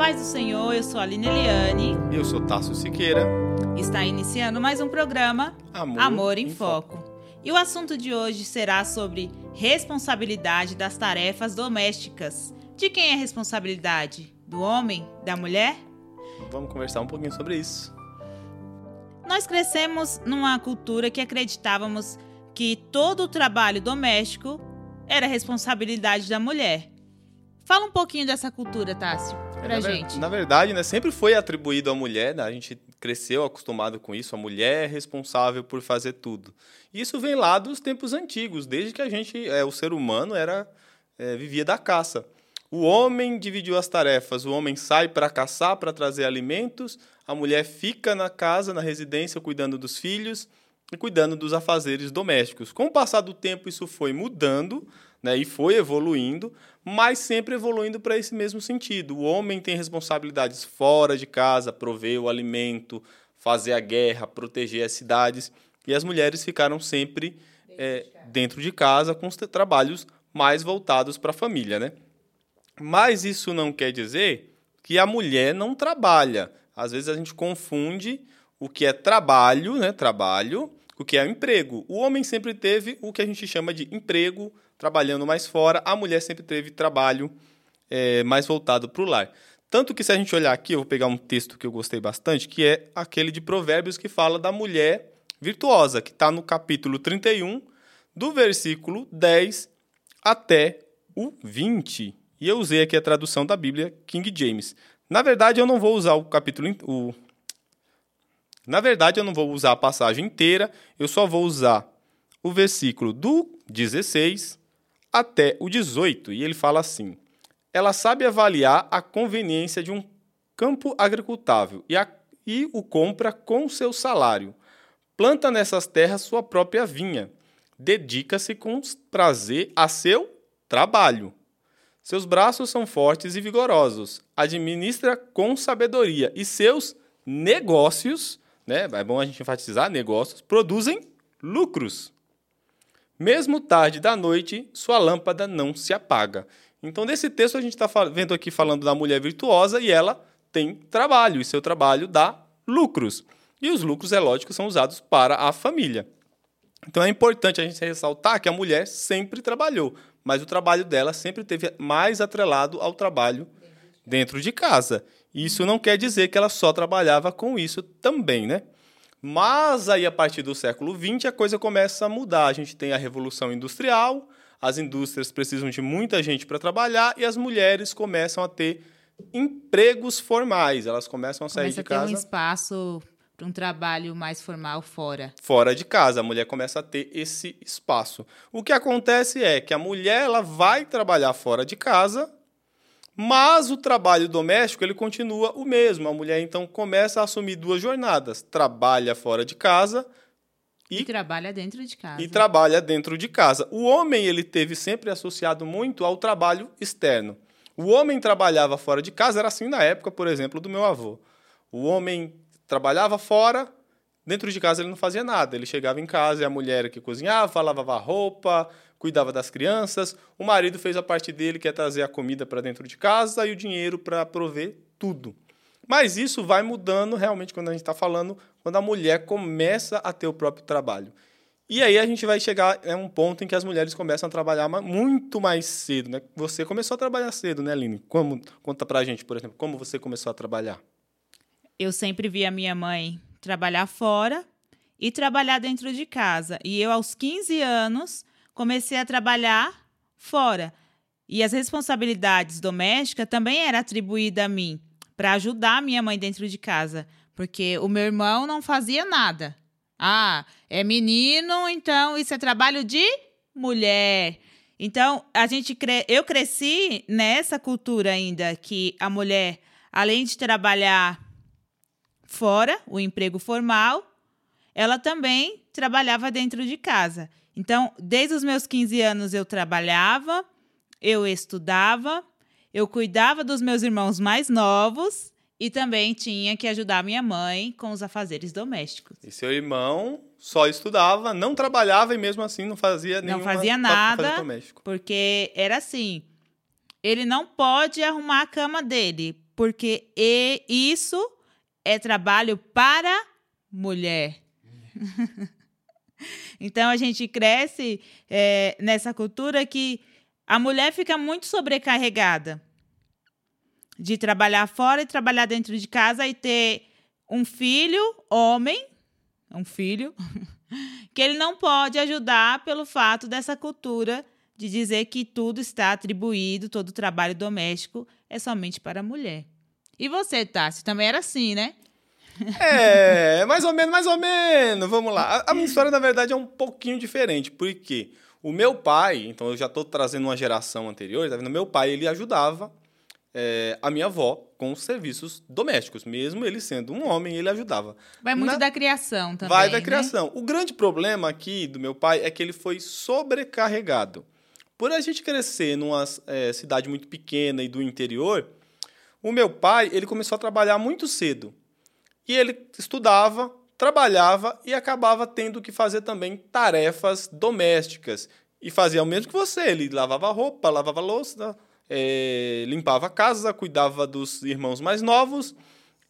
paz do Senhor, eu sou a Aline Eliane. Eu sou Tasso Siqueira. Está iniciando mais um programa Amor, Amor em, Foco. E o assunto de hoje será sobre responsabilidade das tarefas domésticas. De quem é a responsabilidade? Do homem? Da mulher? Vamos conversar um pouquinho sobre isso. Nós crescemos numa cultura que acreditávamos que todo o trabalho doméstico era responsabilidade da mulher. Fala um pouquinho dessa cultura, Tássio, pra na, gente. Na verdade, né, sempre foi atribuído à mulher, né? a gente cresceu acostumado com isso, a mulher é responsável por fazer tudo. Isso vem lá dos tempos antigos, desde que a gente, é, o ser humano era é, vivia da caça. O homem dividiu as tarefas, o homem sai para caçar, para trazer alimentos, a mulher fica na casa, na residência, cuidando dos filhos e cuidando dos afazeres domésticos. Com o passar do tempo, isso foi mudando né, e foi evoluindo, mas sempre evoluindo para esse mesmo sentido. O homem tem responsabilidades fora de casa, prover o alimento, fazer a guerra, proteger as cidades, e as mulheres ficaram sempre dentro, é, de, dentro de casa com os trabalhos mais voltados para a família. Né? Mas isso não quer dizer que a mulher não trabalha. Às vezes a gente confunde o que é trabalho, né, trabalho, o que é emprego. O homem sempre teve o que a gente chama de emprego, trabalhando mais fora, a mulher sempre teve trabalho é, mais voltado para o lar. Tanto que, se a gente olhar aqui, eu vou pegar um texto que eu gostei bastante, que é aquele de Provérbios que fala da mulher virtuosa, que está no capítulo 31, do versículo 10 até o 20. E eu usei aqui a tradução da Bíblia King James. Na verdade, eu não vou usar o capítulo. O... Na verdade, eu não vou usar a passagem inteira, eu só vou usar o versículo do 16 até o 18, e ele fala assim: Ela sabe avaliar a conveniência de um campo agricultável e, a, e o compra com seu salário. Planta nessas terras sua própria vinha. Dedica-se com prazer a seu trabalho. Seus braços são fortes e vigorosos. Administra com sabedoria e seus negócios, né, é bom a gente enfatizar negócios, produzem lucros. Mesmo tarde da noite, sua lâmpada não se apaga. Então, nesse texto, a gente está vendo aqui falando da mulher virtuosa e ela tem trabalho, e seu trabalho dá lucros. E os lucros, é lógico, são usados para a família. Então, é importante a gente ressaltar que a mulher sempre trabalhou, mas o trabalho dela sempre teve mais atrelado ao trabalho dentro de casa. Isso não quer dizer que ela só trabalhava com isso também, né? Mas aí, a partir do século XX, a coisa começa a mudar. A gente tem a Revolução Industrial, as indústrias precisam de muita gente para trabalhar e as mulheres começam a ter empregos formais. Elas começam a sair começa de casa. A ter um espaço para um trabalho mais formal fora. Fora de casa, a mulher começa a ter esse espaço. O que acontece é que a mulher ela vai trabalhar fora de casa mas o trabalho doméstico ele continua o mesmo. A mulher então começa a assumir duas jornadas: trabalha fora de casa e, e, trabalha dentro de casa. E trabalha dentro de casa. O homem ele teve sempre associado muito ao trabalho externo. O homem trabalhava fora de casa, era assim na época, por exemplo, do meu avô. O homem trabalhava fora, dentro de casa ele não fazia nada. Ele chegava em casa e a mulher que cozinhava, lavava roupa, cuidava das crianças, o marido fez a parte dele, que é trazer a comida para dentro de casa e o dinheiro para prover tudo. Mas isso vai mudando realmente quando a gente está falando, quando a mulher começa a ter o próprio trabalho. E aí a gente vai chegar a um ponto em que as mulheres começam a trabalhar muito mais cedo. Né? Você começou a trabalhar cedo, né, Aline? Como, conta pra gente, por exemplo, como você começou a trabalhar? Eu sempre vi a minha mãe trabalhar fora e trabalhar dentro de casa. E eu, aos 15 anos, comecei a trabalhar fora. E as responsabilidades domésticas também eram atribuídas a mim, para ajudar minha mãe dentro de casa. Porque o meu irmão não fazia nada. Ah, é menino, então isso é trabalho de mulher. Então, a gente cre... eu cresci nessa cultura ainda que a mulher, além de trabalhar fora, o emprego formal, ela também trabalhava dentro de casa. Então, desde os meus 15 anos eu trabalhava, eu estudava, eu cuidava dos meus irmãos mais novos e também tinha que ajudar minha mãe com os afazeres domésticos. E seu irmão só estudava, não trabalhava e mesmo assim não fazia nenhum Não fazia nada, porque era assim, ele não pode arrumar a cama dele, porque e isso é trabalho para mulher. então a gente cresce é, nessa cultura que a mulher fica muito sobrecarregada de trabalhar fora e trabalhar dentro de casa e ter um filho, homem, um filho, que ele não pode ajudar pelo fato dessa cultura de dizer que tudo está atribuído, todo o trabalho doméstico é somente para a mulher. E você, Tassi, também era assim, né? É, mais ou menos, mais ou menos. Vamos lá. A, a minha história, na verdade, é um pouquinho diferente, porque o meu pai, então eu já estou trazendo uma geração anterior, tá vendo? Meu pai, ele ajudava é, a minha avó com os serviços domésticos. Mesmo ele sendo um homem, ele ajudava. Vai muito Na... da criação também. Vai da né? criação. O grande problema aqui do meu pai é que ele foi sobrecarregado. Por a gente crescer numa é, cidade muito pequena e do interior, o meu pai ele começou a trabalhar muito cedo. E ele estudava, trabalhava e acabava tendo que fazer também tarefas domésticas. E fazia o mesmo que você. Ele lavava roupa, lavava louça, é, limpava a casa, cuidava dos irmãos mais novos.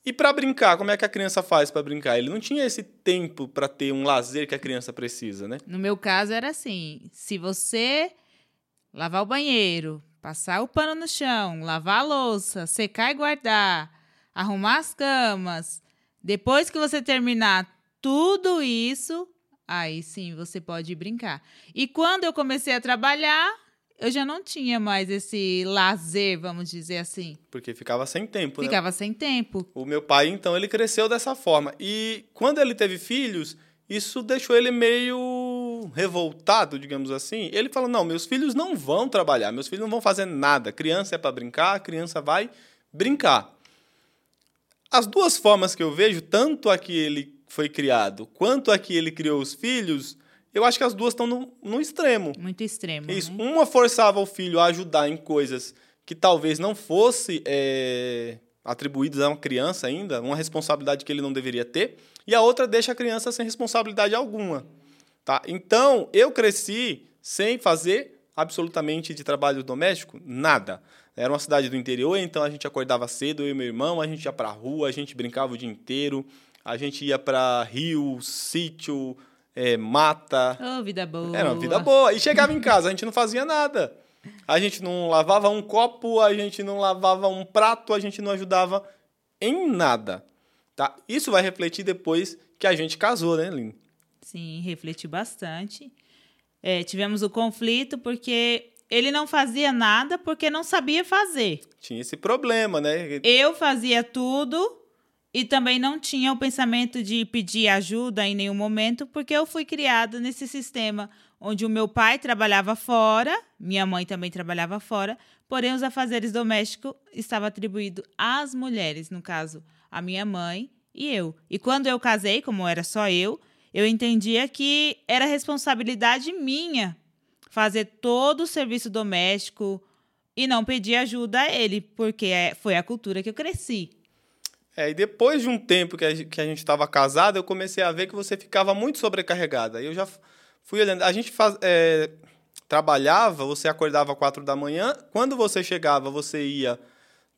E para brincar, como é que a criança faz para brincar? Ele não tinha esse tempo para ter um lazer que a criança precisa, né? No meu caso era assim: se você lavar o banheiro, passar o pano no chão, lavar a louça, secar e guardar, arrumar as camas, depois que você terminar tudo isso, aí sim você pode brincar. E quando eu comecei a trabalhar, eu já não tinha mais esse lazer, vamos dizer assim. Porque ficava sem tempo, né? Ficava sem tempo. O meu pai, então, ele cresceu dessa forma. E quando ele teve filhos, isso deixou ele meio revoltado, digamos assim. Ele falou: não, meus filhos não vão trabalhar, meus filhos não vão fazer nada. Criança é para brincar, a criança vai brincar. As duas formas que eu vejo, tanto a que ele foi criado quanto a que ele criou os filhos, eu acho que as duas estão no, no extremo. Muito extremo. Isso. Né? Uma forçava o filho a ajudar em coisas que talvez não fosse é, atribuídas a uma criança ainda, uma responsabilidade que ele não deveria ter, e a outra deixa a criança sem responsabilidade alguma. Tá? Então, eu cresci sem fazer absolutamente de trabalho doméstico nada. Era uma cidade do interior, então a gente acordava cedo, eu e meu irmão, a gente ia para a rua, a gente brincava o dia inteiro, a gente ia para rio, sítio, é, mata. Oh, vida boa. Era uma vida boa. E chegava em casa, a gente não fazia nada. A gente não lavava um copo, a gente não lavava um prato, a gente não ajudava em nada. Tá? Isso vai refletir depois que a gente casou, né, Lino? Sim, refletiu bastante. É, tivemos o conflito porque ele não fazia nada porque não sabia fazer. Tinha esse problema, né? Eu fazia tudo e também não tinha o pensamento de pedir ajuda em nenhum momento, porque eu fui criada nesse sistema onde o meu pai trabalhava fora, minha mãe também trabalhava fora, porém os afazeres domésticos estavam atribuídos às mulheres, no caso, a minha mãe e eu. E quando eu casei, como era só eu, eu entendia que era responsabilidade minha fazer todo o serviço doméstico e não pedir ajuda a ele, porque é, foi a cultura que eu cresci. É, e depois de um tempo que a, gente estava casado, eu comecei a ver que você ficava muito sobrecarregada. Eu já fui olhando. A gente faz, é, trabalhava, você acordava quatro da manhã. Quando você chegava, você ia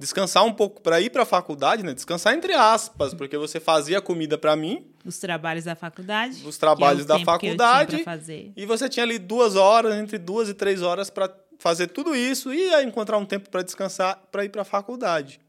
descansar um pouco para ir para a faculdade, né? Descansar entre aspas, porque você fazia comida para mim. Os trabalhos da faculdade. Os trabalhos é da faculdade. E você tinha ali duas horas, entre duas e três horas para fazer tudo isso e encontrar um tempo para descansar para ir para a faculdade.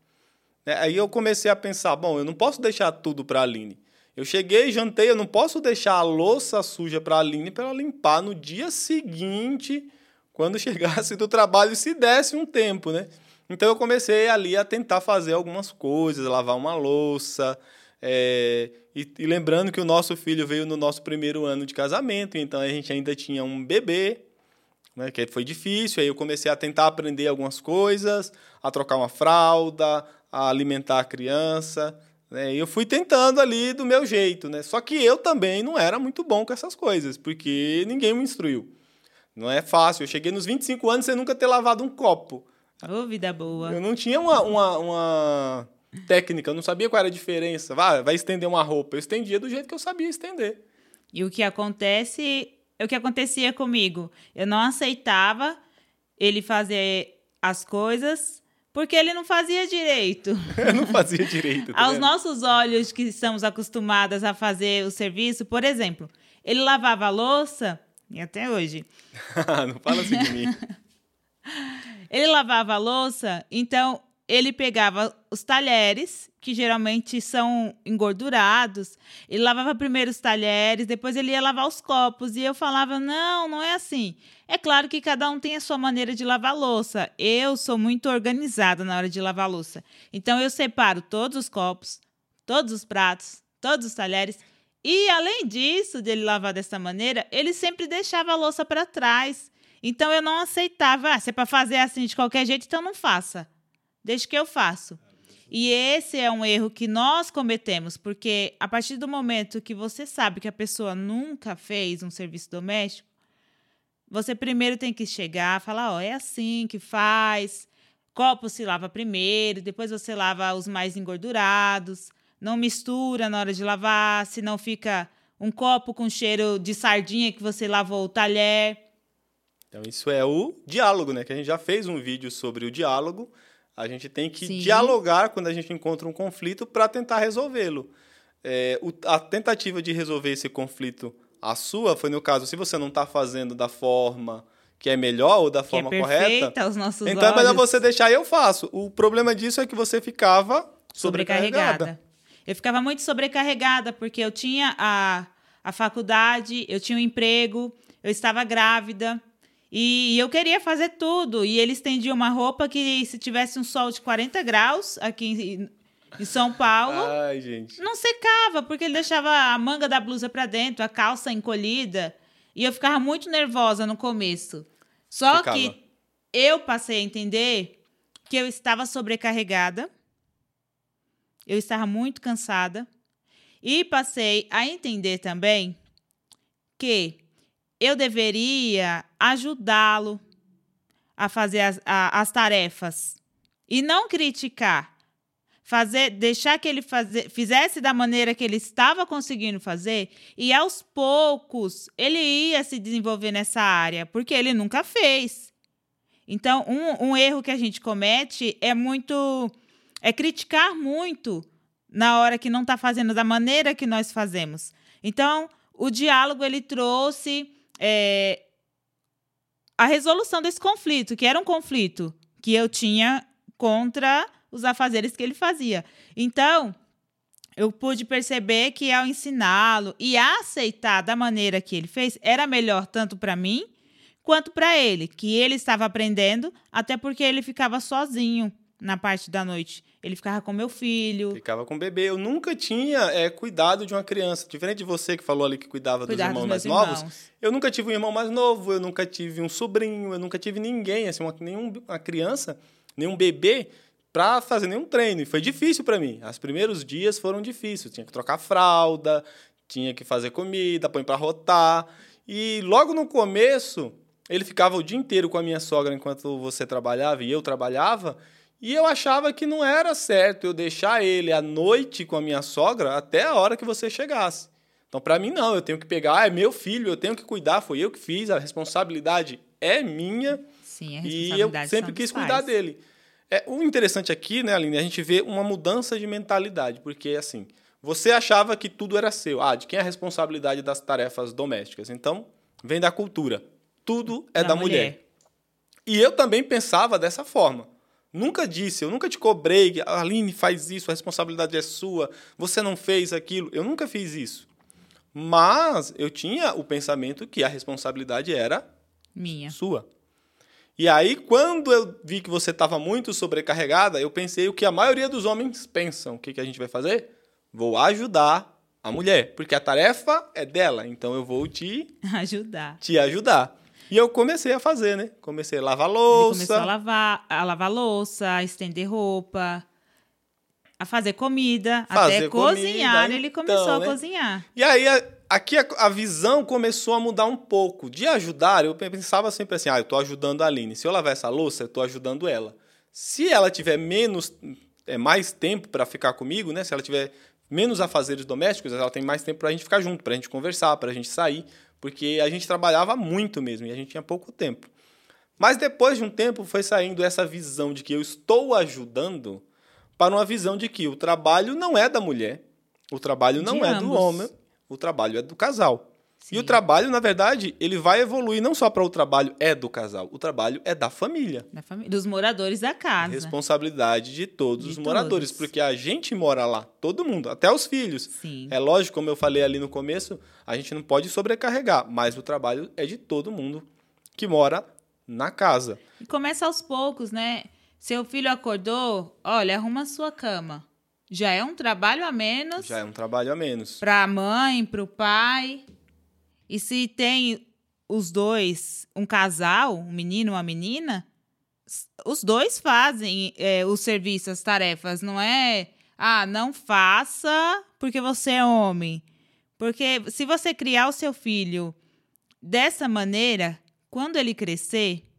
Né? Aí eu comecei a pensar, bom, eu não posso deixar tudo para a Aline. Eu cheguei, jantei, eu não posso deixar a louça suja para a Aline para ela limpar no dia seguinte, quando chegasse do trabalho, se desse um tempo, né? Então eu comecei ali a tentar fazer algumas coisas, lavar uma louça, é, e, e, lembrando que o nosso filho veio no nosso primeiro ano de casamento, então a gente ainda tinha um bebê, né, que foi difícil. Aí eu comecei a tentar aprender algumas coisas, a trocar uma fralda, a alimentar a criança. Né? E eu fui tentando ali do meu jeito, né? Só que eu também não era muito bom com essas coisas, porque ninguém me instruiu. Não é fácil. Eu cheguei nos 25 anos sem nunca ter lavado um copo. Ô, oh, vida boa. Eu não tinha uma, uma, uma técnica, eu não sabia qual era a diferença. Vai, vai estender uma roupa. Eu estendia do jeito que eu sabia estender. E o que acontece, o que acontecia comigo, eu não aceitava ele fazer as coisas porque ele não fazia direito. não fazia direito. Tá Aos vendo? nossos olhos que estamos acostumadas a fazer o serviço, por exemplo, ele lavava a louça, e até hoje. não fala assim de mim. ele lavava a louça, então ele pegava os talheres, que geralmente são engordurados, ele lavava primeiro os talheres, depois ele ia lavar os copos, e eu falava: não, não é assim. É claro que cada um tem a sua maneira de lavar louça. Eu sou muito organizada na hora de lavar louça. Então eu separo todos os copos, todos os pratos, todos os talheres. E além disso, dele lavar dessa maneira, ele sempre deixava a louça para trás. Então eu não aceitava, ah, se é para fazer assim de qualquer jeito, então não faça. Deixa que eu faço. E esse é um erro que nós cometemos, porque a partir do momento que você sabe que a pessoa nunca fez um serviço doméstico, você primeiro tem que chegar, falar, ó, é assim que faz. Copo se lava primeiro, depois você lava os mais engordurados. Não mistura na hora de lavar, senão fica um copo com cheiro de sardinha que você lavou o talher. Então isso é o diálogo, né? Que a gente já fez um vídeo sobre o diálogo. A gente tem que Sim. dialogar quando a gente encontra um conflito para tentar resolvê-lo. É, a tentativa de resolver esse conflito, a sua, foi no caso, se você não está fazendo da forma que é melhor ou da Que forma é correta, aos nossos então é melhor olhos. você deixar e eu faço. O problema disso é que você ficava sobrecarregada. Eu ficava muito sobrecarregada, porque eu tinha a, a faculdade, eu tinha um emprego, eu estava grávida. E, eu queria fazer tudo. E ele estendia uma roupa que, se tivesse um sol de 40 graus aqui em, em São Paulo, Ai, não secava, porque ele deixava a manga da blusa para dentro, a calça encolhida. E eu ficava muito nervosa no começo. Só que eu passei a entender que eu estava sobrecarregada, eu estava muito cansada, e passei a entender também que eu deveria ajudá-lo a fazer as, a- as tarefas e não criticar fazer, deixar que ele faze, fizesse da maneira que ele estava conseguindo fazer e aos poucos ele ia se desenvolver nessa área, porque ele nunca fez. Então, um, um erro que a gente comete é muito é criticar muito na hora que não está fazendo da maneira que nós fazemos. Então, o diálogo ele trouxe é, a resolução desse conflito, que era um conflito que eu tinha contra os afazeres que ele fazia. Então, eu pude perceber que ao ensiná-lo e aceitar da maneira que ele fez, era melhor tanto para mim quanto para ele, que ele estava aprendendo, até porque ele ficava sozinho na parte da noite. Ele ficava com meu filho, Ficava com o bebê. Eu nunca tinha é, cuidado de uma criança. Diferente de você que falou ali que cuidava cuidar dos dos irmãos meus mais novos. irmãos. Eu nunca tive um irmão mais novo, eu nunca tive um sobrinho, eu nunca tive ninguém, assim, uma, nenhum, uma criança, nenhum bebê para fazer nenhum treino. E foi difícil para mim. Os primeiros dias foram difíceis. Tinha que trocar fralda, tinha que fazer comida, põe para rotar. E logo no começo, ele ficava o dia inteiro com a minha sogra enquanto você trabalhava e eu trabalhava. E eu achava que não era certo eu deixar ele à noite com a minha sogra até a hora que você chegasse. Então, para mim, não. Eu tenho que pegar, ah, é meu filho, eu tenho que cuidar, foi eu que fiz, a responsabilidade é minha Sim, a e eu responsabilidade sempre quis cuidar pais. dele. É, o interessante aqui, né, Aline, a gente vê uma mudança de mentalidade, porque assim, você achava que tudo era seu. Ah, de quem é a responsabilidade das tarefas domésticas? Então, vem da cultura. Tudo é da, Da mulher. mulher. E eu também pensava dessa forma. Nunca disse, eu nunca te cobrei, Aline, faz isso, a responsabilidade é sua, você não fez aquilo. Eu nunca fiz isso. Mas eu tinha o pensamento que a responsabilidade era Minha. sua. E aí, quando eu vi que você estava muito sobrecarregada, eu pensei o que a maioria dos homens pensam. O que, que a gente vai fazer? Vou ajudar a mulher, porque a tarefa é dela, então eu vou te, Ajudar. te ajudar. E eu comecei a fazer, né? Comecei a lavar Ele louça. começou a lavar, a lavar louça, a estender roupa, a fazer comida, Fazer até comida, cozinhar. ele então, começou né? a cozinhar. E aí, a- aqui a, a visão começou a mudar um pouco. De ajudar, eu pensava sempre assim: ah, eu tô ajudando a Aline. Se eu lavar essa louça, eu tô ajudando ela. Se ela tiver menos, é, mais tempo para ficar comigo, né? Se ela tiver menos afazeres domésticos, ela tem mais tempo para a gente ficar junto, para a gente conversar, para a gente sair, porque a gente trabalhava muito mesmo e a gente tinha pouco tempo. Mas depois de um tempo foi saindo essa visão de que eu estou ajudando para uma visão de que o trabalho não é da mulher, o trabalho não De é do ambos. homem, o trabalho é do casal. Sim. E o trabalho, na verdade, ele vai evoluir não só para o trabalho é do casal, o trabalho é da família. Da família, dos moradores da casa. Responsabilidade de todos De os moradores, todos. porque a gente mora lá, todo mundo, até os filhos. Sim. É lógico, como eu falei ali no começo, a gente não pode sobrecarregar, mas o trabalho é de todo mundo que mora na casa. E começa aos poucos, né? Seu filho acordou, olha, arruma a sua cama. Já é um trabalho a menos Já é um trabalho a menos. para a mãe, para o pai. E se tem os dois, um casal, um menino e uma menina, os dois fazem é, o serviço, as tarefas. Não é, ah, não faça porque você é homem. Porque se você criar o seu filho dessa maneira, quando ele crescer,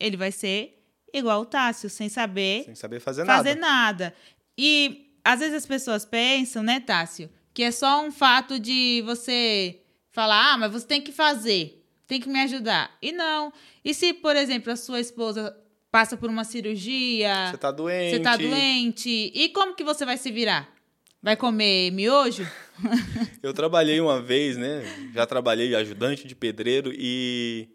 ele vai ser igual o Tássio, sem saber Sem saber fazer, fazer nada. nada. E às vezes as pessoas pensam, né, Tássio, que é só um fato de você falar, ah, mas você tem que fazer, tem que me ajudar. E não. E se, por exemplo, a sua esposa passa por uma cirurgia, Você tá doente. você tá doente, e como que você vai se virar? Vai comer miojo? Eu trabalhei uma vez, né? Já trabalhei ajudante de pedreiro e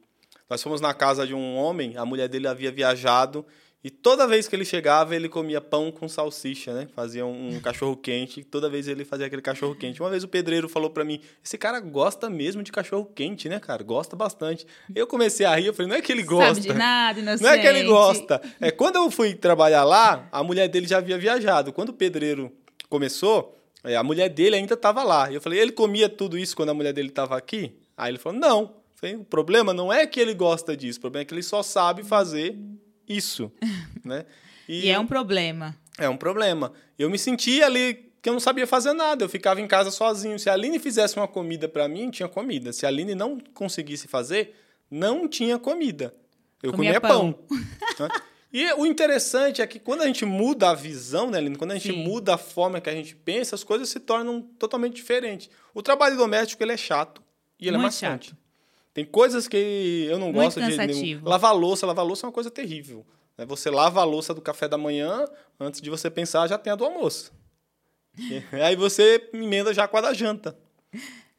nós fomos na casa de um homem, a mulher dele havia viajado e toda vez que ele chegava, ele comia pão com salsicha, né? Fazia um, cachorro quente, toda vez ele fazia aquele cachorro quente. Uma vez o pedreiro falou pra mim: "Esse cara gosta mesmo de cachorro quente, né, cara? Gosta bastante". Eu comecei a rir, eu falei: "Não é que ele gosta". Sabe de nada, inocente. Não é que ele gosta. É, quando eu fui trabalhar lá, a mulher dele já havia viajado. Quando o pedreiro começou, é, a mulher dele ainda estava lá. Eu falei, ele comia tudo isso quando a mulher dele estava aqui? Aí ele falou, não. Eu falei, o problema não é que ele gosta disso, o problema é que ele só sabe fazer isso, né? E é um problema. É um problema. Eu me sentia ali que eu não sabia fazer nada. Eu ficava em casa sozinho. Se a Aline fizesse uma comida para mim, tinha comida. Se a Aline não conseguisse fazer, não tinha comida. Eu Comia comia, pão. né? E o interessante é que quando a gente muda a visão, né, Aline? Quando a gente Sim. muda a forma que a gente pensa, as coisas se tornam totalmente diferentes. O trabalho doméstico ele é chato e ele é Muito maçante. chato. Tem coisas que eu não Muito gosto de jeito nenhum. cansativo. Lavar louça, lavar louça é uma coisa terrível. né? Você lava a louça do café da manhã, antes de você pensar, já tem a do almoço. Aí você emenda já com a da janta.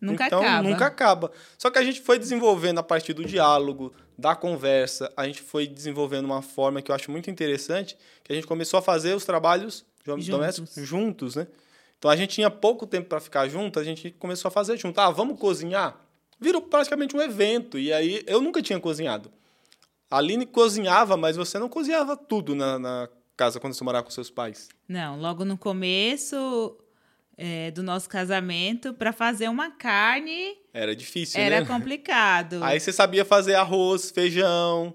Nunca então, acaba. nunca acaba. Só que a gente foi desenvolvendo a partir do diálogo, da conversa, a gente foi desenvolvendo uma forma que eu acho muito interessante, que a gente começou a fazer os trabalhos Juntos. domésticos juntos, né? Então a gente tinha pouco tempo para ficar junto, a gente começou a fazer junto. Ah, vamos cozinhar? Virou praticamente um evento. E aí eu nunca tinha cozinhado. A Aline cozinhava, mas você não cozinhava tudo na, na casa quando você morava com seus pais. Não, logo no começo é, do nosso casamento, para fazer uma carne Era difícil, era né? complicado. Aí você sabia fazer arroz, feijão,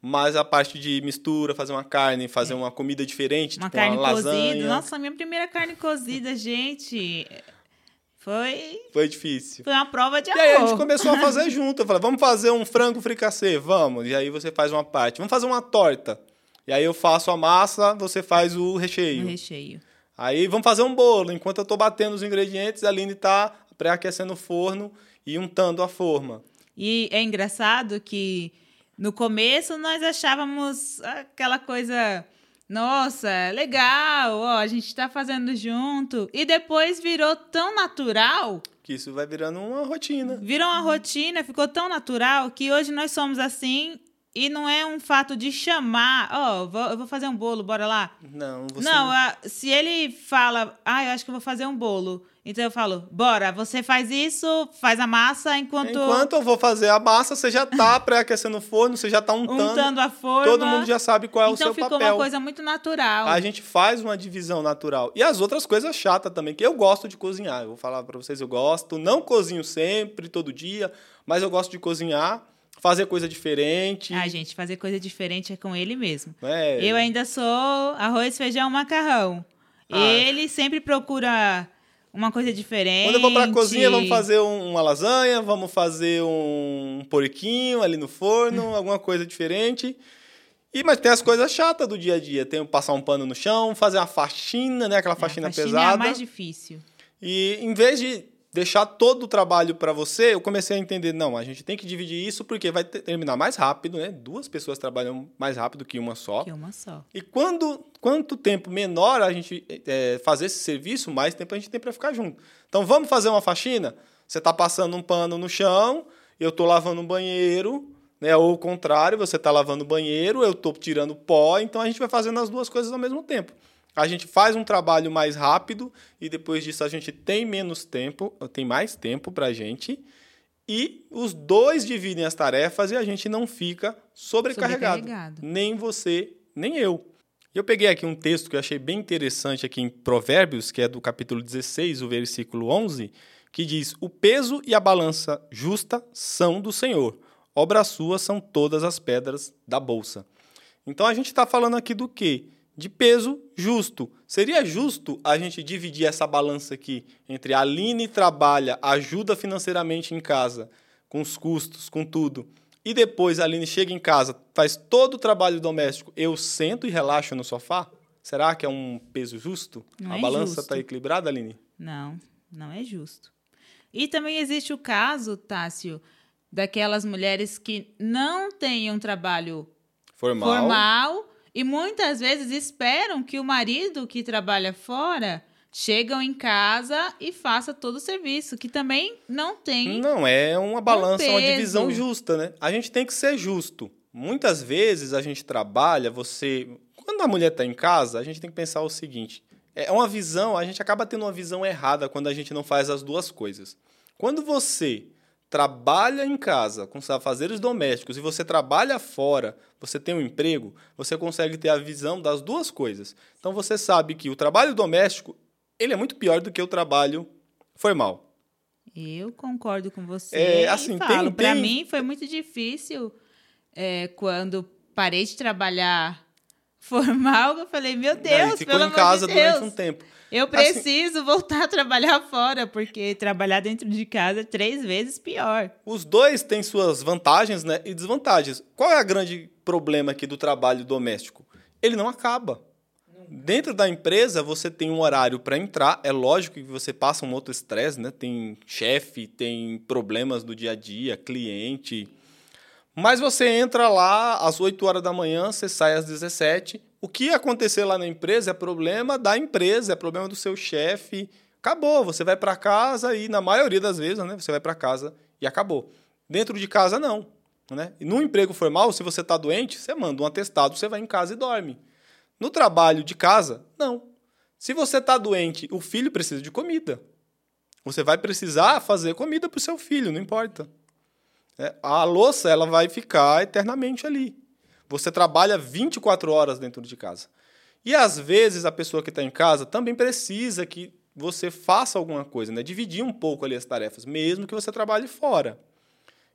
mas a parte de mistura, fazer uma carne, fazer uma comida diferente, É. uma tipo carne uma lasanha. cozida. Nossa, minha primeira carne cozida, gente, foi, Foi difícil. foi uma prova de E aí a amor. gente começou a fazer junto. Eu falei, vamos fazer um frango fricassê, vamos. E aí você faz uma parte. Vamos fazer uma torta. E aí eu faço a massa, você faz o recheio. No recheio. Aí vamos fazer um bolo. Enquanto eu tô batendo os ingredientes, a Aline tá pré-aquecendo o forno e untando a forma. E é engraçado que no começo nós achávamos aquela coisa, nossa, legal, ó, a gente tá fazendo junto. E depois virou tão natural, Que isso vai virando uma rotina. virou uma rotina, ficou tão natural que hoje nós somos assim e não é um fato de chamar, ó, vou- eu vou fazer um bolo, bora lá. Não, você Não, a- se ele fala, ah, eu acho que eu vou fazer um bolo. Então eu falo, bora, você faz isso, faz a massa enquanto, Enquanto eu vou fazer a massa, você já tá pré-aquecendo o forno, você já tá untando. untando a forma. Todo mundo já sabe qual é o então seu ficou papel. uma coisa muito natural. A gente faz uma divisão natural. E as outras coisas chatas também, que eu gosto de cozinhar. Eu vou falar pra vocês, eu gosto. Não cozinho sempre, todo dia, mas eu gosto de cozinhar, fazer coisa diferente. Ai, gente, fazer coisa diferente é com ele mesmo. né? Eu ainda sou arroz, feijão, macarrão. Ah. Ele sempre procura uma coisa diferente. Quando eu vou pra cozinha, vamos fazer um- uma lasanha, vamos fazer um porquinho ali no forno, alguma coisa diferente. E, mas tem as coisas chatas do dia a dia. Tem passar um pano no chão, fazer uma faxina, né? Aquela É, faxina, faxina pesada. é a mais difícil. E em vez de deixar todo o trabalho para você, eu comecei a entender, não, a gente tem que dividir isso porque vai terminar mais rápido, né? Duas pessoas trabalham mais rápido que uma só. Que uma só. E quando, quanto tempo menor a gente é, fazer esse serviço, mais tempo a gente tem para ficar junto. Então, vamos fazer uma faxina? Você está passando um pano no chão, eu estou lavando um banheiro, né? Ou o contrário, você está lavando o banheiro, eu estou tirando pó, então a gente vai fazendo as duas coisas ao mesmo tempo. A gente faz um trabalho mais rápido e depois disso a gente tem menos tempo, tem mais tempo para a gente. E os dois dividem as tarefas e a gente não fica sobrecarregado. sobrecarregado. Nem você, nem eu. Eu peguei aqui um texto que eu achei bem interessante aqui em Provérbios, que é do capítulo 16, o versículo 11, que diz: O peso e a balança justa são do Senhor. Obras suas são todas as pedras da bolsa. Então a gente está falando aqui do quê? De peso justo. Seria justo a gente dividir essa balança aqui entre a Aline trabalha, ajuda financeiramente em casa, com os custos, com tudo, e depois a Aline chega em casa, faz todo o trabalho doméstico, eu sento e relaxo no sofá? Será que é um peso justo? Não a é balança está equilibrada, Aline? Não, não é justo. E também existe o caso, Tássio, daquelas mulheres que não têm um trabalho formal, formal e muitas vezes esperam que o marido que trabalha fora chegam em casa e faça todo o serviço, que também não tem. Não, é uma balança, um uma divisão justa, né? A gente tem que ser justo. Muitas vezes a gente trabalha, você. Quando a mulher está em casa, a gente tem que pensar o seguinte: é uma visão, a gente acaba tendo uma visão errada quando a gente não faz as duas coisas. Quando você trabalha em casa com afazeres domésticos e você trabalha fora, você tem um emprego, você consegue ter a visão das duas coisas. Então você sabe que o trabalho doméstico ele é muito pior do que o trabalho formal. Eu concordo com você. É, assim, falo, para mim foi muito difícil é, quando parei de trabalhar formal. Eu falei, meu Deus, ficou pelo em casa de durante um tempo. Eu assim preciso assim, voltar a trabalhar fora, porque trabalhar dentro de casa é três vezes pior. Os dois têm suas vantagens né, e desvantagens. Qual é o grande problema aqui do trabalho doméstico? Ele não acaba. Dentro da empresa, você tem um horário para entrar. É lógico que você passa um outro estresse, né? Tem chefe, tem problemas do dia a dia, cliente. Mas você entra lá às 8 horas da manhã, você sai às 17 o que acontecer lá na empresa é problema da empresa, é problema do seu chefe. Acabou, você vai para casa e, na maioria das vezes, né, você vai para casa e acabou. Dentro de casa, não. Né? E no emprego formal, se você está doente, você manda um atestado, você vai em casa e dorme. No trabalho de casa, não. Se você está doente, o filho precisa de comida. Você vai precisar fazer comida para o seu filho, não importa. É, a louça ela vai ficar eternamente ali. Você trabalha 24 horas dentro de casa. E às vezes a pessoa que está em casa também precisa que você faça alguma coisa, né? Dividir um pouco ali as tarefas, mesmo que você trabalhe fora.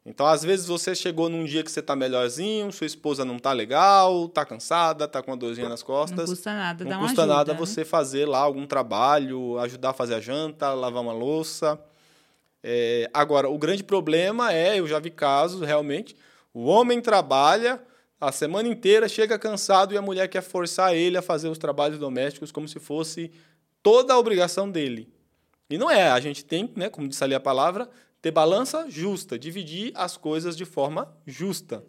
Então, às vezes você chegou num dia que você está melhorzinho, sua esposa não está legal, está cansada, está com uma dorzinha nas costas. Não custa nada, não dá custa ajuda, nada né? você fazer lá algum trabalho, ajudar a fazer a janta, lavar uma louça. É, agora, o grande problema é, eu já vi casos realmente, o homem trabalha, a semana inteira, chega cansado e a mulher quer forçar ele a fazer os trabalhos domésticos como se fosse toda a obrigação dele. E não é, a gente tem, né, como disse ali a palavra, ter balança justa, dividir as coisas de forma justa.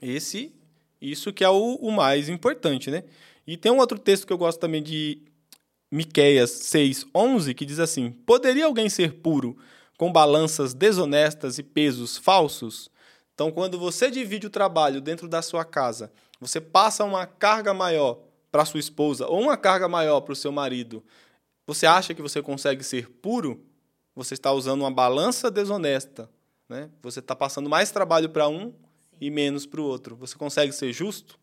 Esse, isso que é o, o mais importante, né? E tem um outro texto que eu gosto também de Miqueias 6:11 que diz assim: Poderia alguém ser puro com balanças desonestas e pesos falsos? Então, quando você divide o trabalho dentro da sua casa, você passa uma carga maior para sua esposa ou uma carga maior para o seu marido, você acha que você consegue ser puro? Você está usando uma balança desonesta. Né? Você está passando mais trabalho para um e menos para o outro. Você consegue ser justo?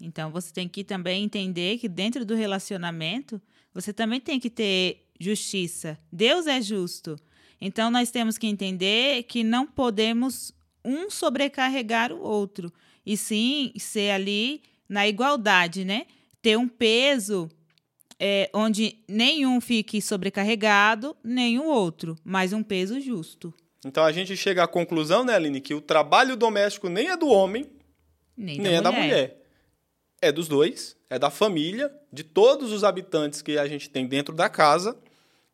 Então, você tem que também entender que dentro do relacionamento, você também tem que ter justiça. Deus é justo. Então, nós temos que entender que não podemos um sobrecarregar o outro, e sim ser ali na igualdade, né? Ter um peso é, onde nenhum fique sobrecarregado, nem o outro, mas um peso justo. Então a gente chega à conclusão, né, Aline, que o trabalho doméstico nem é do homem, nem, nem é da da mulher. É dos dois, é da família, de todos os habitantes que a gente tem dentro da casa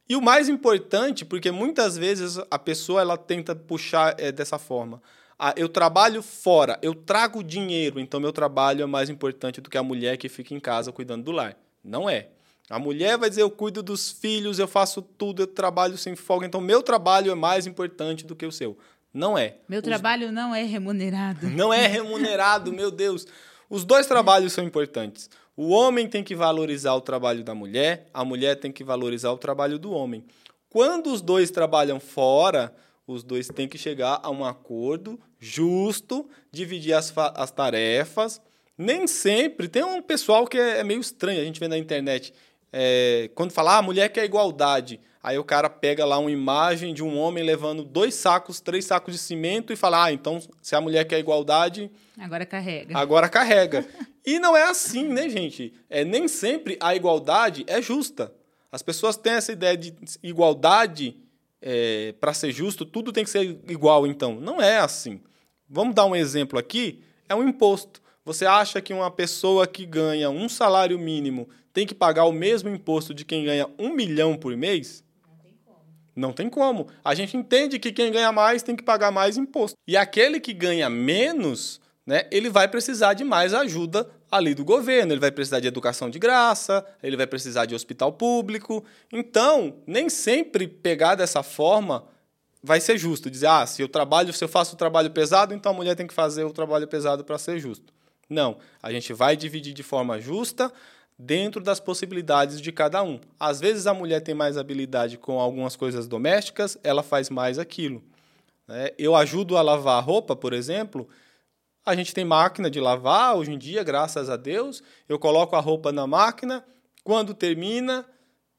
E o mais importante, porque muitas vezes a pessoa ela tenta puxar é, dessa forma. Ah, eu trabalho fora, eu trago dinheiro, então meu trabalho é mais importante do que a mulher que fica em casa cuidando do lar. Não é. A mulher vai dizer: eu cuido dos filhos, eu faço tudo, eu trabalho sem folga, então meu trabalho é mais importante do que o seu. Não é. Meu Os... trabalho não é remunerado. Não é remunerado, meu Deus. Os dois trabalhos são importantes. O homem tem que valorizar o trabalho da mulher, a mulher tem que valorizar o trabalho do homem. Quando os dois trabalham fora, os dois têm que chegar a um acordo justo, dividir as, as tarefas. Nem sempre. Tem um pessoal que é, é meio estranho, a gente vê na internet. É, quando fala, ah, a mulher quer igualdade. Aí o cara pega lá uma imagem de um homem levando dois sacos, três sacos de cimento e fala: ah, então se a mulher quer igualdade. Agora carrega. Agora carrega. e não é assim, né, gente? É, nem sempre a igualdade é justa. As pessoas têm essa ideia de igualdade é, para ser justo, tudo tem que ser igual, então. Não é assim. Vamos dar um exemplo aqui: é um imposto. Você acha que uma pessoa que ganha um salário mínimo tem que pagar o mesmo imposto de quem ganha um milhão por mês? Não tem como. A gente entende que quem ganha mais tem que pagar mais imposto. E aquele que ganha menos, né, ele vai precisar de mais ajuda ali do governo, ele vai precisar de educação de graça, ele vai precisar de hospital público. Então, nem sempre pegar dessa forma vai ser justo. Dizer, ah, se eu trabalho, se eu faço o trabalho pesado, então a mulher tem que fazer o trabalho pesado para ser justo. Não, a gente vai dividir de forma justa, dentro das possibilidades de cada um. Às vezes a mulher tem mais habilidade com algumas coisas domésticas, ela faz mais aquilo. Né? Eu ajudo a lavar a roupa, por exemplo. A gente tem máquina de lavar hoje em dia, graças a Deus. Eu coloco a roupa na máquina, quando termina,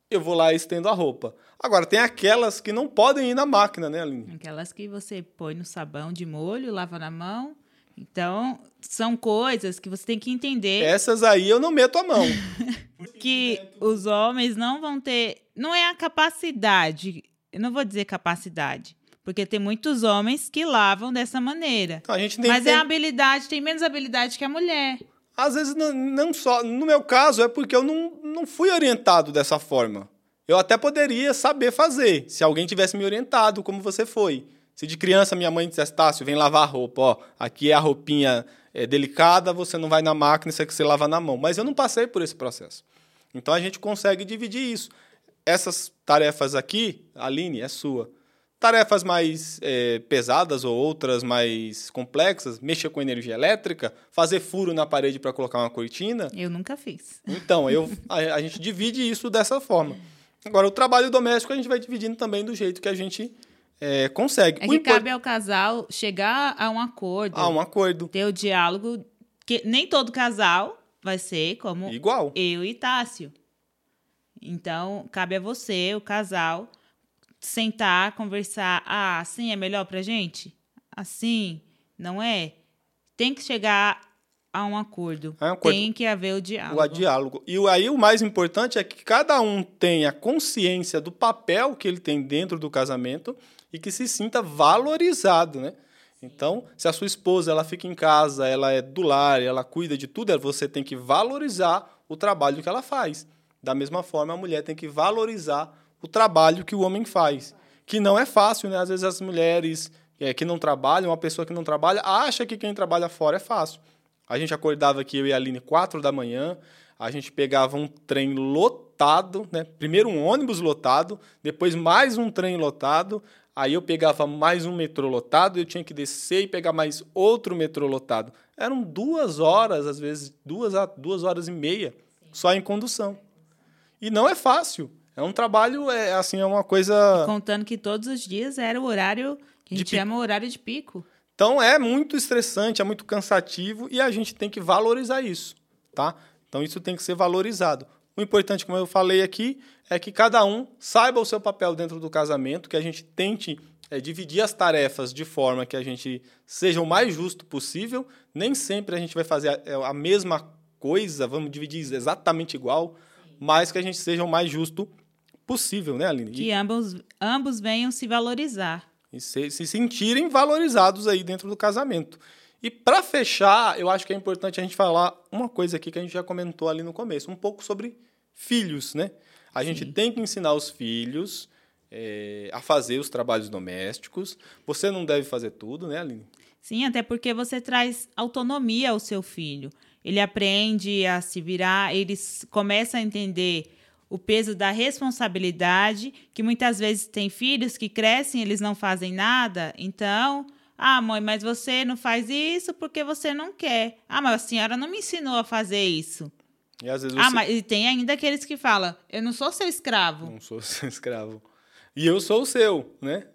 eu vou lá estendo a roupa. Agora, tem aquelas que não podem ir na máquina, né, Aline? Aquelas que você põe no sabão de molho, lava na mão então, são coisas que você tem que entender. Essas aí eu não meto a mão. que os homens não vão ter. Não é a capacidade. Eu não vou dizer capacidade. Porque tem muitos homens que lavam dessa maneira. Então, a gente tem, Mas tem... é habilidade, tem menos habilidade que a mulher. Às vezes, não, não só. No meu caso, é porque eu não, não fui orientado dessa forma. Eu até poderia saber fazer, se alguém tivesse me orientado como você foi. Se de criança minha mãe dissesse, Tássio, vem lavar a roupa, ó, aqui é a roupinha é, delicada, você não vai na máquina, isso é que você lava na mão. Mas eu não passei por esse processo. Então a gente consegue dividir isso. Essas tarefas aqui, Aline, é sua. Tarefas mais é, pesadas ou outras mais complexas, mexer com energia elétrica, fazer furo na parede para colocar uma cortina. Eu nunca fiz. Então, eu, a, a gente divide isso dessa forma. Agora, o trabalho doméstico a gente vai dividindo também do jeito que a gente é, consegue. É que cabe ao casal chegar a um acordo. A um acordo. Ter o diálogo. Que nem todo casal vai ser como Igual. eu e Tássio. Então, cabe a você, o casal, sentar, conversar. Ah, assim é melhor pra gente? Assim, não é? Tem que chegar a um acordo. É um acordo. Tem que haver o diálogo. O diálogo. E aí o mais importante é que cada um tenha consciência do papel que ele tem dentro do casamento e que se sinta valorizado, né? Então, se a sua esposa ela fica em casa, ela é do lar, ela cuida de tudo, você tem que valorizar o trabalho que ela faz. Da mesma forma, a mulher tem que valorizar o trabalho que o homem faz, que não é fácil, né? Às vezes as mulheres é, que não trabalham, uma pessoa que não trabalha, acha que quem trabalha fora é fácil. A gente acordava aqui, eu e a Aline, quatro da manhã, a gente pegava um trem lotado, né? Primeiro um ônibus lotado, depois mais um trem lotado, Aí eu pegava mais um metrô lotado, eu tinha que descer e pegar mais outro metrô lotado. Eram duas horas, às vezes, duas, a duas horas e meia, só em condução. E não é fácil. É um trabalho, é assim, é uma coisa. E contando que todos os dias era o horário que a gente chama o horário de pico. Então é muito estressante, é muito cansativo e a gente tem que valorizar isso, tá? Então isso tem que ser valorizado. O importante, como eu falei aqui, é que cada um saiba o seu papel dentro do casamento, que a gente tente é, dividir as tarefas de forma que a gente seja o mais justo possível. Nem sempre a gente vai fazer a, é, a mesma coisa, vamos dividir exatamente igual, mas que a gente seja o mais justo possível, né, Aline? Que ambos, ambos venham se valorizar. E se, se sentirem valorizados aí dentro do casamento. E para fechar, eu acho que é importante a gente falar uma coisa aqui que a gente já comentou ali no começo, um pouco sobre filhos, né? A gente Sim. tem que ensinar os filhos é, a fazer os trabalhos domésticos. Você não deve fazer tudo, né, Aline? Sim, até porque você traz autonomia ao seu filho. Ele aprende a se virar, ele começa a entender o peso da responsabilidade, que muitas vezes tem filhos que crescem, eles não fazem nada, então, ah, mãe, mas você não faz isso porque você não quer. Ah, mas a senhora não me ensinou a fazer isso. E às vezes Ah, você mas e tem ainda aqueles que falam, eu não sou seu escravo. não sou seu escravo. E eu sou o seu, né?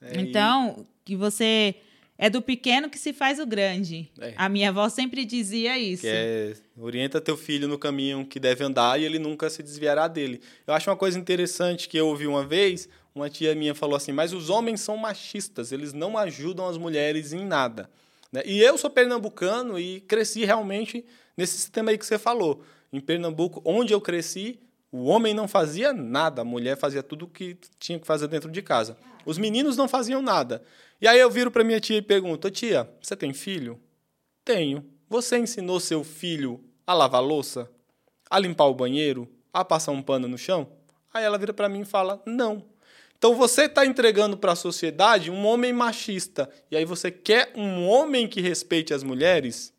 É, e- Então, que você é do pequeno que se faz o grande. É. A minha avó sempre dizia isso. É, orienta teu filho no caminho que deve andar e ele nunca se desviará dele. Eu acho uma coisa interessante que eu ouvi uma vez, uma tia minha falou assim, mas os homens são machistas, eles não ajudam as mulheres em nada. Né? E eu sou pernambucano e cresci realmente nesse sistema aí que você falou. Em Pernambuco, onde eu cresci, o homem não fazia nada, a mulher fazia tudo o que tinha que fazer dentro de casa. Os meninos não faziam nada. E aí eu viro para minha tia e pergunto, tia, você tem filho? Tenho. Você ensinou seu filho a lavar louça? A limpar o banheiro? A passar um pano no chão? Aí ela vira para mim e fala: Não. Então você está entregando para a sociedade um homem machista. E aí você quer um homem que respeite as mulheres?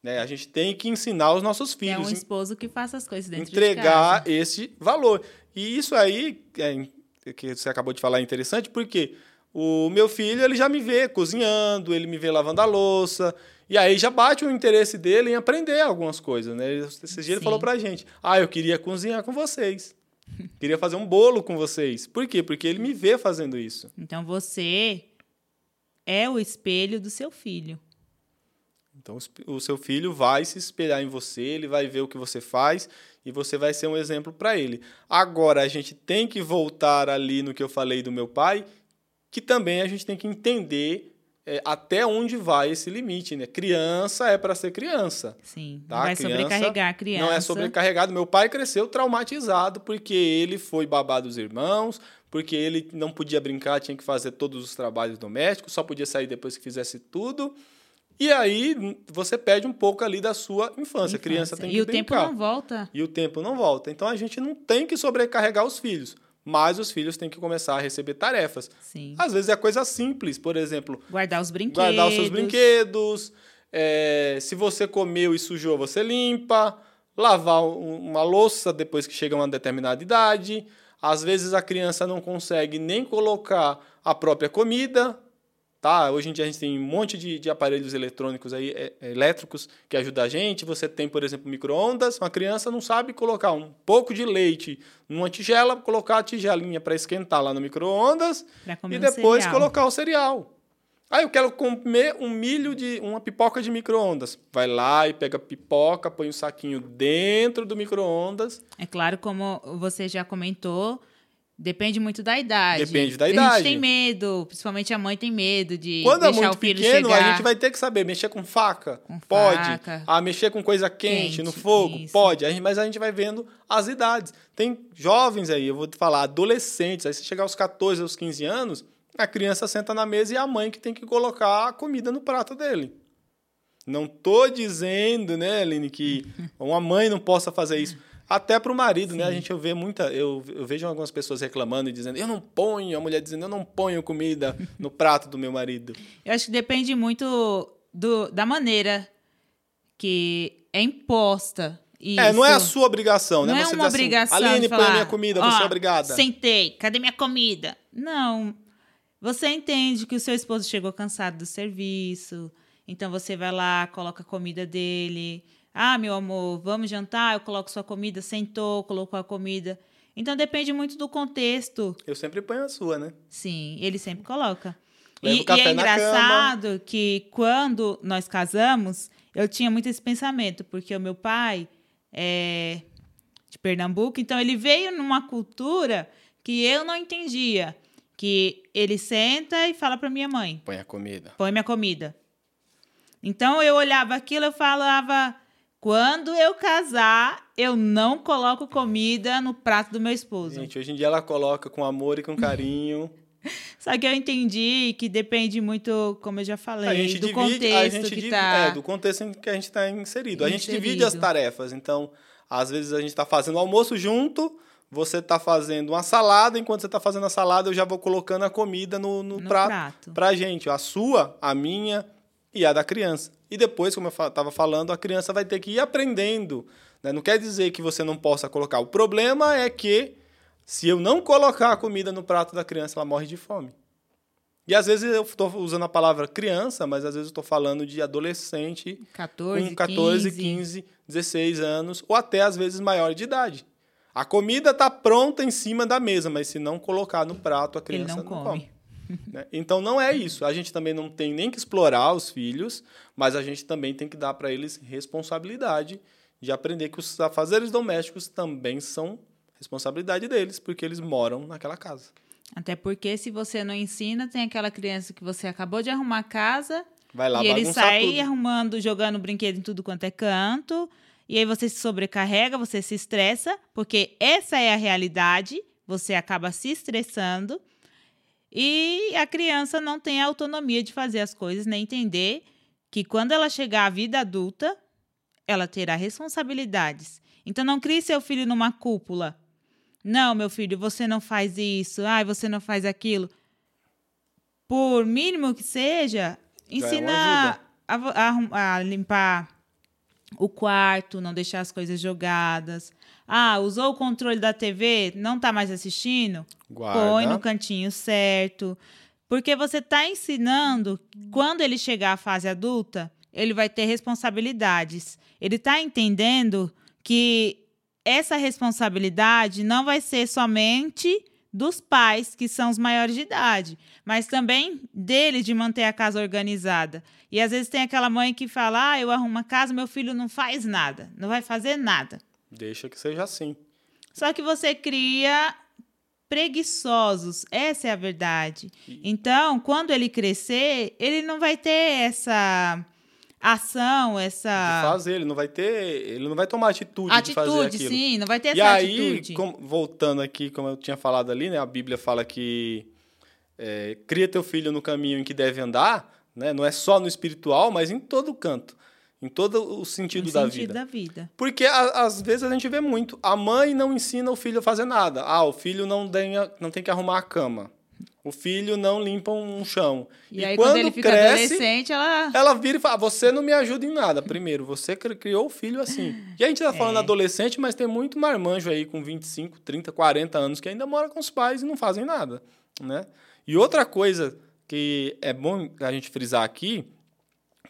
Né? A gente tem que ensinar os nossos É filhos. um esposo que faça as coisas dentro de entregar casa. esse valor. E isso aí, é, que você acabou de falar, é interessante, porque o meu filho ele já me vê cozinhando, ele me vê lavando a louça, e aí já bate o interesse dele em aprender algumas coisas. Né? Esses dias ele Sim. falou pra gente: Ah, eu queria cozinhar com vocês. Queria fazer um bolo com vocês. Por quê? Porque ele me vê fazendo isso. Então você é o espelho do seu filho. Então, o seu filho vai se espelhar em você, ele vai ver o que você faz e você vai ser um exemplo para ele. Agora, a gente tem que voltar ali no que eu falei do meu pai, que também a gente tem que entender é, até onde vai esse limite. Né? Criança é para ser criança. Sim. Tá? Não vai Criança sobrecarregar a criança. Não é sobrecarregado. Meu pai cresceu traumatizado porque ele foi babá dos irmãos, porque ele não podia brincar, tinha que fazer todos os trabalhos domésticos, só podia sair depois que fizesse tudo. E aí você perde um pouco ali da sua infância. A criança Infância. tem E que o tempo brincar. não volta. E o tempo não volta. Então a gente não tem que sobrecarregar os filhos, mas os filhos têm que começar a receber tarefas. Sim. Às vezes é coisa simples, por exemplo, Guardar os brinquedos. guardar os seus brinquedos. é, se você comeu e sujou, você limpa. Lavar um- uma louça depois que chega a uma determinada idade. Às vezes a criança não consegue nem colocar a própria comida. Tá? Hoje em dia a gente tem um monte de, de aparelhos eletrônicos aí, é, é, elétricos que ajudam a gente. Você tem, por exemplo, micro-ondas. Uma criança não sabe colocar um pouco de leite numa tigela, colocar a tigelinha para esquentar lá no micro-ondas e um depois cereal. colocar o cereal. Ah, eu quero comer um milho de uma pipoca de micro-ondas. Vai lá e pega a pipoca, põe o saquinho dentro do micro-ondas. É claro, como você já comentou, depende muito da idade. Depende da A idade. gente tem medo, principalmente a mãe tem medo de Quando é deixar muito o filho pequeno, chegar. a gente vai ter que saber mexer com faca. Com pode. faca. Ah, mexer com coisa quente, Quente, no fogo. isso. Pode. A Mas a gente vai vendo as idades. Tem jovens aí, eu vou te falar, adolescentes. Aí se chegar aos 14, aos 15 anos, a criança senta na mesa e é a mãe que tem que colocar a comida no prato dele. Não tô dizendo, né, Aline, que uma mãe não possa fazer isso. Até para o marido, né? A gente vê muita, eu, eu vejo algumas pessoas reclamando e dizendo, eu não ponho, a mulher dizendo, eu não ponho comida no prato do meu marido. Eu acho que depende muito do, da maneira que é imposta. É, não é a isso. sua obrigação, né? Não é Você uma diz assim, obrigação Aline, põe minha comida, "Ó, você é obrigada. Sentei, cadê minha comida? Não. Você entende que o seu esposo chegou cansado do serviço, então você vai lá, coloca a comida dele. Ah, meu amor, vamos jantar? Eu coloco sua comida. Sentou, colocou a comida. Então depende muito do contexto. Eu sempre ponho a sua, né? Sim, ele sempre coloca. E, e é engraçado que quando nós casamos, eu tinha muito esse pensamento, porque o meu pai é de Pernambuco, então ele veio numa cultura que eu não entendia. Que ele senta e fala para minha mãe: Põe a comida. põe minha comida. Então eu olhava aquilo, eu falava: quando eu casar, eu não coloco comida no prato do meu esposo. Gente, hoje em dia ela coloca com amor e com carinho. Só que eu entendi que depende muito, como eu já falei, do divide, contexto a gente que divide, tá. é, do contexto em que a gente está inserido. A gente divide Inserido. as tarefas. Então, Às vezes a gente está fazendo almoço junto, você está fazendo uma salada, enquanto você está fazendo a salada, eu já vou colocando a comida no, no, No prato, prato. para a gente. A sua, a minha e a da criança. E depois, como eu estava falando, a criança vai ter que ir aprendendo. né? Não quer dizer que você não possa colocar. O problema é que, se eu não colocar a comida no prato da criança, ela morre de fome. E às vezes eu estou usando a palavra criança, mas às vezes eu estou falando de adolescente 14, com 14, 15. 15, 16 anos, ou até às vezes maior de idade. A comida está pronta em cima da mesa, mas se não colocar no prato, a Ele criança não não, come. come. né? Então não é isso. A gente também não tem nem que explorar os filhos, mas a gente também tem que dar para eles responsabilidade de aprender que os afazeres domésticos também são responsabilidade deles, porque eles moram naquela casa. Até porque se você não ensina, tem aquela criança que você acabou de arrumar a casa Vai lá e ele sai tudo. arrumando, jogando brinquedo em tudo quanto é canto. E aí você se sobrecarrega, você se estressa, porque essa é a realidade. Você acaba se estressando. E a criança não tem a autonomia de fazer as coisas, nem entender que quando ela chegar à vida adulta, ela terá responsabilidades. Então não crie seu filho numa cúpula. Não, meu filho, você não faz isso. Ai, você não faz aquilo. Por mínimo que seja, é ensina ajuda. a, a a limpar o quarto, não deixar as coisas jogadas. Ah, usou o controle da TV, não tá mais assistindo? Guarda. Põe no cantinho certo. Porque você está ensinando, quando ele chegar à fase adulta, ele vai ter responsabilidades. Ele está entendendo que essa responsabilidade não vai ser somente dos pais, que são os maiores de idade, mas também dele de manter a casa organizada. E às vezes tem aquela mãe que fala: ah, eu arrumo a casa, meu filho não faz nada, não vai fazer nada. Deixa que seja assim. Só que você cria preguiçosos, essa é a verdade. Então, quando ele crescer, ele não vai ter essa ação, De essa fazer, ele não vai ter. Ele não vai tomar atitude, de fazer atitude, aquilo. sim, não vai ter E essa aí, atitude. como- voltando aqui, como eu tinha falado ali, né? A Bíblia fala que é, cria teu filho no caminho em que deve andar, né? Não é só no espiritual, mas em todo canto, em todo o sentido da sentido vida. da vida. Porque a- às vezes a gente vê muito. A mãe não ensina o filho a fazer nada. Ah, o filho não tem, não tem que arrumar a cama. O filho não limpa um chão. E, aí, quando, ele fica adolescente, ela. Ela vira e fala: "Ah, Você não me ajuda em nada. Primeiro, você cri- criou o filho assim. E a gente tá falando É. adolescente, mas tem muito marmanjo aí com 25, 30, 40 anos que ainda mora com os pais e não fazem nada. Né? E outra coisa que é bom a gente frisar aqui,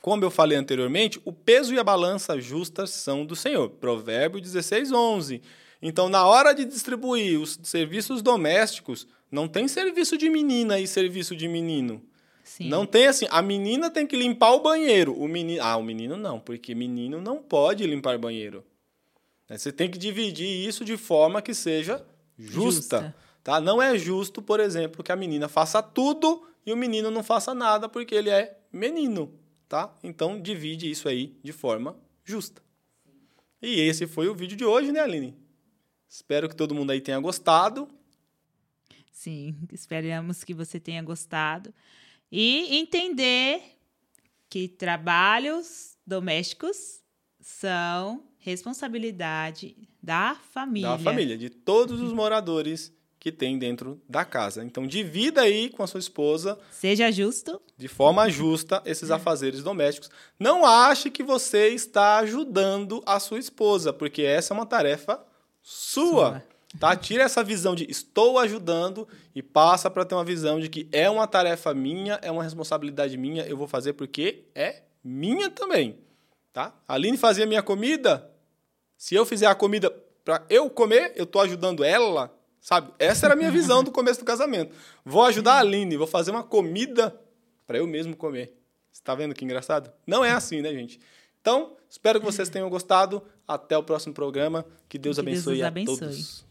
como eu falei anteriormente, o peso e a balança justas são do Senhor. Provérbio 16, 11. Então, na hora de distribuir os serviços domésticos, não tem serviço de menina e serviço de menino. Sim. Não tem assim, a menina tem que limpar o banheiro. O menino, ah, o menino não, porque menino não pode limpar banheiro. Né, Você tem que dividir isso de forma que seja justa, Justa. tá? Não é justo, por exemplo, que a menina faça tudo e o menino não faça nada porque ele é menino, tá? Então divide isso aí de forma justa. E esse foi o vídeo de hoje, né, Aline? Espero que todo mundo aí tenha gostado. Sim, esperamos que você tenha gostado. E entender que trabalhos domésticos são responsabilidade da família. Da família, de todos os moradores que tem dentro da casa. Então, divida aí com a sua esposa, Seja justo. de forma justa, esses afazeres domésticos. Não ache que você está ajudando a sua esposa, porque essa é uma tarefa sua. Sua. Tá? Tira essa visão de estou ajudando e passa para ter uma visão de que é uma tarefa minha, é uma responsabilidade minha, eu vou fazer porque é minha também. Tá? A Aline fazia minha comida, se eu fizer a comida para eu comer, eu estou ajudando ela, sabe? Essa era a minha visão do começo do casamento. Vou ajudar a Aline, vou fazer uma comida para eu mesmo comer. Você tá vendo que engraçado? Não é assim, né, gente? Então, espero que vocês tenham gostado. Até o próximo programa. Que Deus Que Deus abençoe a abençoe. todos.